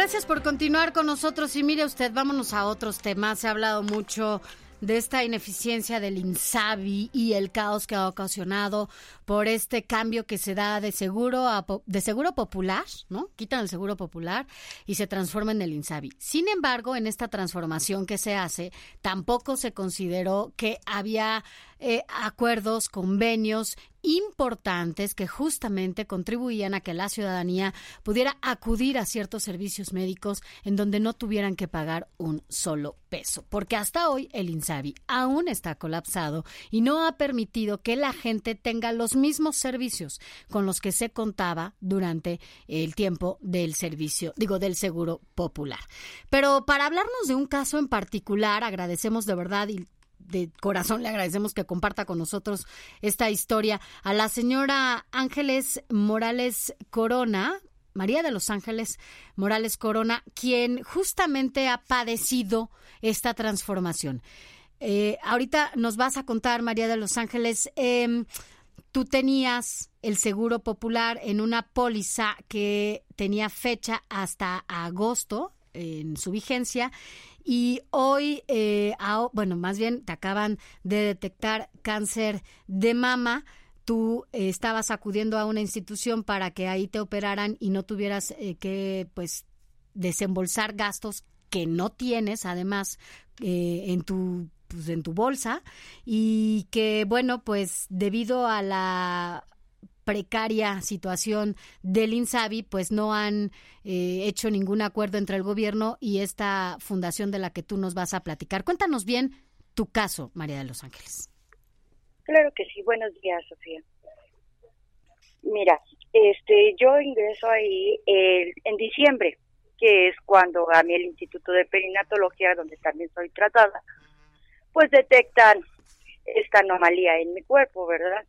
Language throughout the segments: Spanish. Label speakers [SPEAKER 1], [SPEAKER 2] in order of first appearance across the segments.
[SPEAKER 1] Gracias por continuar con nosotros y mire usted, vámonos a otros temas. Se ha hablado mucho de esta ineficiencia del INSABI y el caos que ha ocasionado por este cambio que se da de seguro a, de seguro popular, ¿no? Quitan el seguro popular y se transforma en el INSABI. Sin embargo, en esta transformación que se hace, tampoco se consideró que había eh, acuerdos, convenios importantes que justamente contribuían a que la ciudadanía pudiera acudir a ciertos servicios médicos en donde no tuvieran que pagar un solo peso. Porque hasta hoy el INSABI aún está colapsado y no ha permitido que la gente tenga los mismos servicios con los que se contaba durante el tiempo del servicio, digo, del seguro popular. Pero para hablarnos de un caso en particular, agradecemos de verdad y de corazón le agradecemos que comparta con nosotros esta historia a la señora Ángeles Morales Corona, María de los Ángeles Morales Corona, quien justamente ha padecido esta transformación. Eh, ahorita nos vas a contar, María de los Ángeles, em, tú tenías el seguro popular en una póliza que tenía fecha hasta agosto en su vigencia y hoy, eh, bueno, más bien te acaban de detectar cáncer de mama. Tú eh, estabas acudiendo a una institución para que ahí te operaran y no tuvieras eh, que, pues, desembolsar gastos que no tienes, además, en tu pues, en tu bolsa y que bueno pues debido a la precaria situación del INSABI, pues no han eh, hecho ningún acuerdo entre el gobierno y esta fundación de la que tú nos vas a platicar. Cuéntanos bien tu caso, María de los Ángeles.
[SPEAKER 2] Claro que sí. Buenos días, Sofía. Mira, este, yo ingreso ahí en diciembre, que es cuando a mí el Instituto de Perinatología, donde también soy tratada, pues detectan esta anomalía en mi cuerpo, ¿verdad?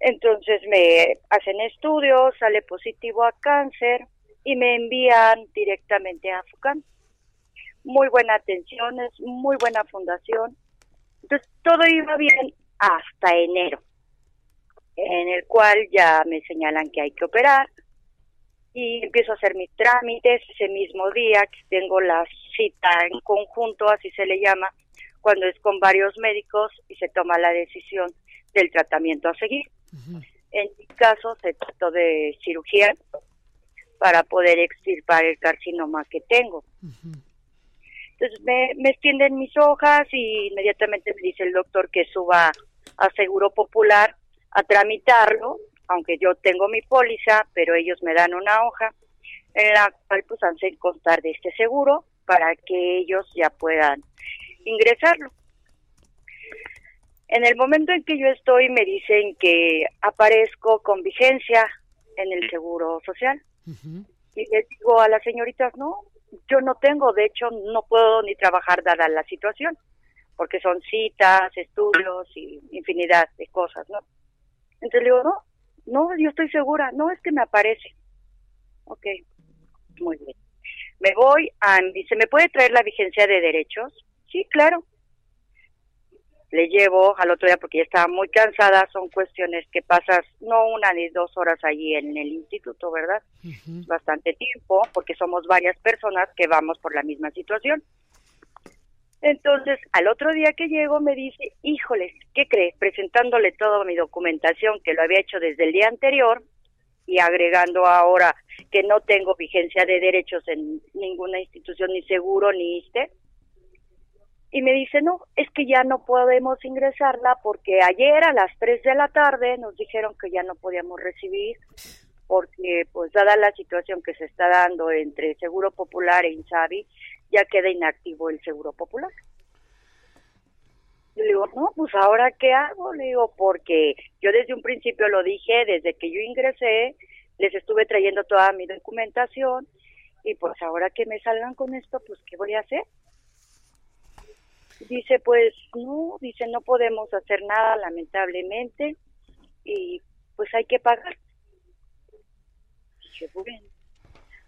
[SPEAKER 2] Entonces me hacen estudios, sale positivo a cáncer y me envían directamente a FUCAN. Muy buena atención, es muy buena fundación. Entonces todo iba bien hasta enero, en el cual ya me señalan que hay que operar y empiezo a hacer mis trámites ese mismo día que tengo la cita en conjunto, así se le llama, cuando es con varios médicos y se toma la decisión del tratamiento a seguir. En mi caso se trató de cirugía para poder extirpar el carcinoma que tengo. Entonces me, me extienden mis hojas y inmediatamente me dice el doctor que suba a Seguro Popular a tramitarlo, aunque yo tengo mi póliza, pero ellos me dan una hoja en la cual pues hacen constar de este seguro para que ellos ya puedan ingresarlo. En el momento en que yo estoy me dicen que aparezco con vigencia en el Seguro Social. Y les digo a las señoritas, no, yo no tengo, de hecho no puedo ni trabajar dada la situación, porque son citas, estudios y infinidad de cosas, ¿no? Entonces le digo, no, no, yo estoy segura, no es que me aparece. Ok, muy bien. Me voy a, dice, ¿me puede traer la vigencia de derechos? Sí, claro le llevo al otro día porque ya estaba muy cansada, son cuestiones que pasas no una ni dos horas allí en el instituto, ¿verdad? Bastante tiempo, porque somos varias personas que vamos por la misma situación. Entonces, al otro día que llego me dice, híjoles, ¿qué crees? Presentándole toda mi documentación que lo había hecho desde el día anterior y agregando ahora que no tengo vigencia de derechos en ninguna institución, ni seguro, ni ISTE y me dice, no, es que ya no podemos ingresarla porque ayer a las 3 de la tarde nos dijeron que ya no podíamos recibir porque pues dada la situación que se está dando entre Seguro Popular e Insabi, ya queda inactivo el Seguro Popular. Yo le digo, no, pues ahora qué hago, le digo, porque yo desde un principio lo dije, desde que yo ingresé, les estuve trayendo toda mi documentación y pues ahora que me salgan con esto, pues ¿qué voy a hacer? Dice, pues no, dice, no podemos hacer nada lamentablemente y pues hay que pagar. Dije, bueno,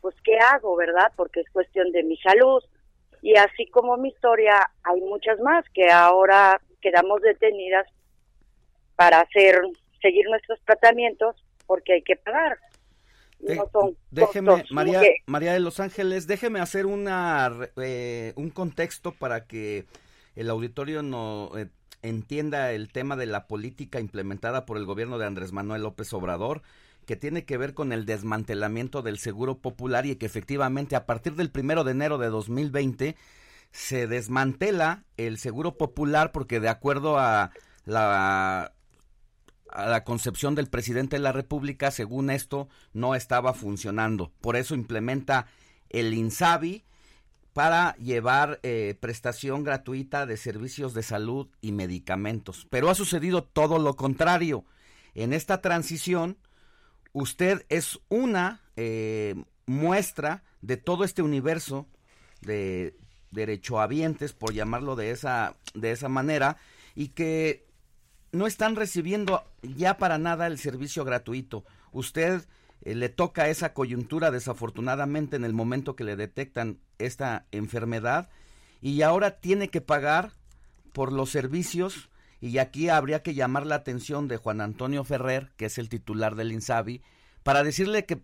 [SPEAKER 2] pues ¿qué hago, verdad? Porque es cuestión de mi salud. Y así como mi historia, hay muchas más que ahora quedamos detenidas para hacer seguir nuestros tratamientos porque hay que pagar.
[SPEAKER 3] déjeme, María, María de Los Ángeles, déjeme hacer una, eh, un contexto para que el auditorio no eh, entienda el tema de la política implementada por el gobierno de Andrés Manuel López Obrador que tiene que ver con el desmantelamiento del seguro popular y que efectivamente a partir del primero de enero de 2020 se desmantela el seguro popular porque de acuerdo a la a la concepción del presidente de la República, según esto, no estaba funcionando. Por eso implementa el INSABI para llevar eh, prestación gratuita de servicios de salud y medicamentos. Pero ha sucedido todo lo contrario. En esta transición, usted es una eh, muestra de todo este universo de derechohabientes, por llamarlo de esa, de esa manera, y que no están recibiendo ya para nada el servicio gratuito. Usted eh, le toca esa coyuntura desafortunadamente en el momento que le detectan esta enfermedad y ahora tiene que pagar por los servicios y aquí habría que llamar la atención de Juan Antonio Ferrer, que es el titular del INSABI, para decirle que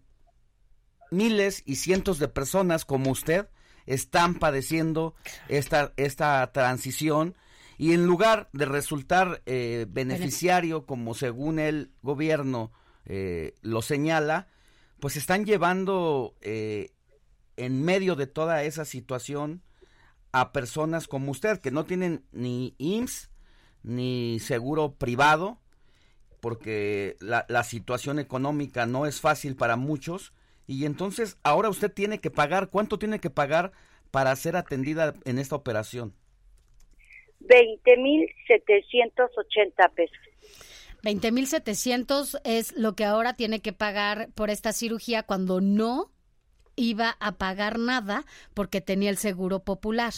[SPEAKER 3] miles y cientos de personas como usted están padeciendo esta, esta transición y en lugar de resultar eh, beneficiario, como según el gobierno eh, lo señala, pues están llevando eh, en medio de toda esa situación a personas como usted, que no tienen ni IMSS ni seguro privado, porque la, la situación económica no es fácil para muchos, y entonces ahora usted tiene que pagar, ¿cuánto tiene que pagar para ser atendida en esta operación?
[SPEAKER 2] 20.780 pesos.
[SPEAKER 1] 20.700 es lo que ahora tiene que pagar por esta cirugía cuando no iba a pagar nada porque tenía el seguro popular.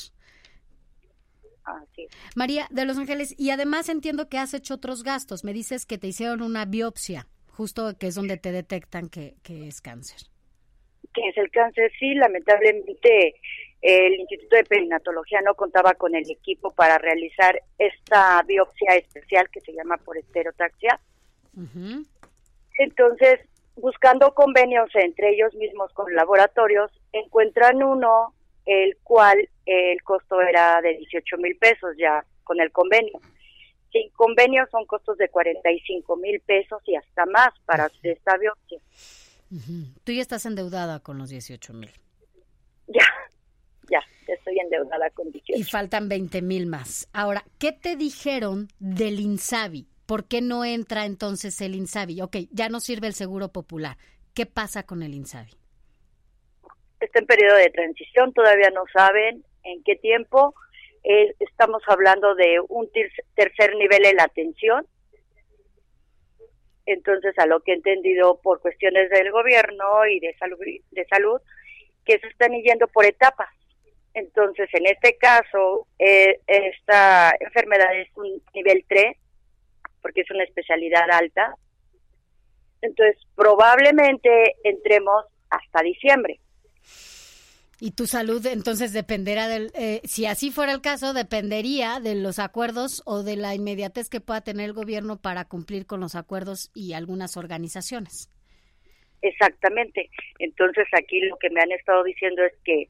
[SPEAKER 1] María de Los Ángeles, y además entiendo que has hecho otros gastos. Me dices que te hicieron una biopsia, justo que es donde te detectan que, que es cáncer.
[SPEAKER 2] Que es el cáncer, sí, lamentablemente el Instituto de Perinatología no contaba con el equipo para realizar esta biopsia especial que se llama por esterotaxia. Entonces, buscando convenios entre ellos mismos con laboratorios, encuentran uno el cual el costo era de 18 mil pesos ya con el convenio. Sin convenio son costos de 45 mil pesos y hasta más para esta biopsia.
[SPEAKER 1] Tú ya estás endeudada con los 18 mil.
[SPEAKER 2] Ya, estoy endeudada con 18.
[SPEAKER 1] Y faltan 20 mil más. Ahora, ¿qué te dijeron del INSABI? ¿Por qué no entra entonces el INSABI? Ok, ya no sirve el seguro popular. ¿Qué pasa con el INSABI?
[SPEAKER 2] Está en periodo de transición, todavía no saben en qué tiempo. Eh, estamos hablando de un tercer nivel en la atención. Entonces, a lo que he entendido por cuestiones del gobierno y de salud, de salud que se están yendo por etapas. Entonces, en este caso, eh, esta enfermedad es un nivel 3, porque es una especialidad alta. Entonces, probablemente entremos hasta diciembre.
[SPEAKER 1] Y tu salud entonces dependerá del, eh, si así fuera el caso, dependería de los acuerdos o de la inmediatez que pueda tener el gobierno para cumplir con los acuerdos y algunas organizaciones.
[SPEAKER 2] Exactamente. Entonces aquí lo que me han estado diciendo es que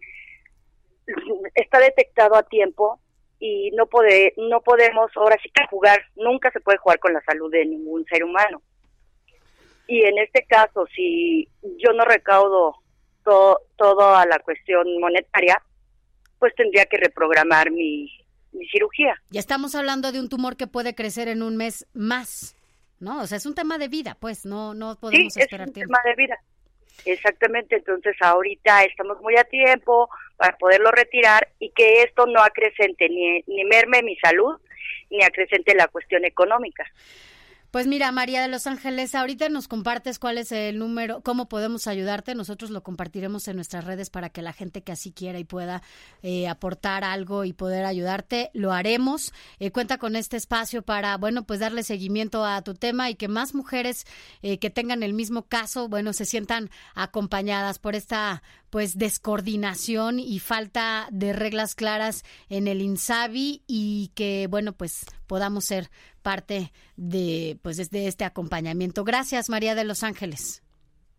[SPEAKER 2] está detectado a tiempo y no puede, no podemos ahora sí que jugar, nunca se puede jugar con la salud de ningún ser humano. Y en este caso, si yo no recaudo todo, toda la cuestión monetaria, pues tendría que reprogramar mi, mi cirugía.
[SPEAKER 1] Ya estamos hablando de un tumor que puede crecer en un mes más, ¿no? O sea, es un tema de vida, pues, no, no podemos esperar
[SPEAKER 2] es un tema de vida. Exactamente, entonces ahorita estamos muy a tiempo para poderlo retirar y que esto no acrecente ni, ni merme mi salud ni acrecente la cuestión económica.
[SPEAKER 1] Pues mira, María de Los Ángeles, ahorita nos compartes cuál es el número, cómo podemos ayudarte. Nosotros lo compartiremos en nuestras redes para que la gente que así quiera y pueda eh, aportar algo y poder ayudarte, lo haremos. Eh, cuenta con este espacio para, bueno, pues darle seguimiento a tu tema y que más mujeres eh, que tengan el mismo caso, bueno, se sientan acompañadas por esta pues descoordinación y falta de reglas claras en el INSABI y que bueno pues podamos ser parte de pues de este acompañamiento. Gracias María de Los Ángeles.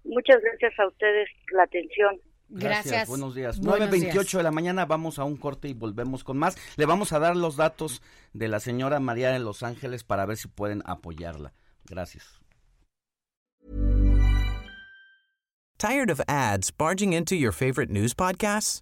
[SPEAKER 2] Muchas gracias a ustedes la atención.
[SPEAKER 1] Gracias.
[SPEAKER 3] Buenos días. 9.28 de la mañana, vamos a un corte y volvemos con más. Le vamos a dar los datos de la señora María de Los Ángeles para ver si pueden apoyarla. Gracias.
[SPEAKER 4] Tired of ads barging into your favorite news podcasts?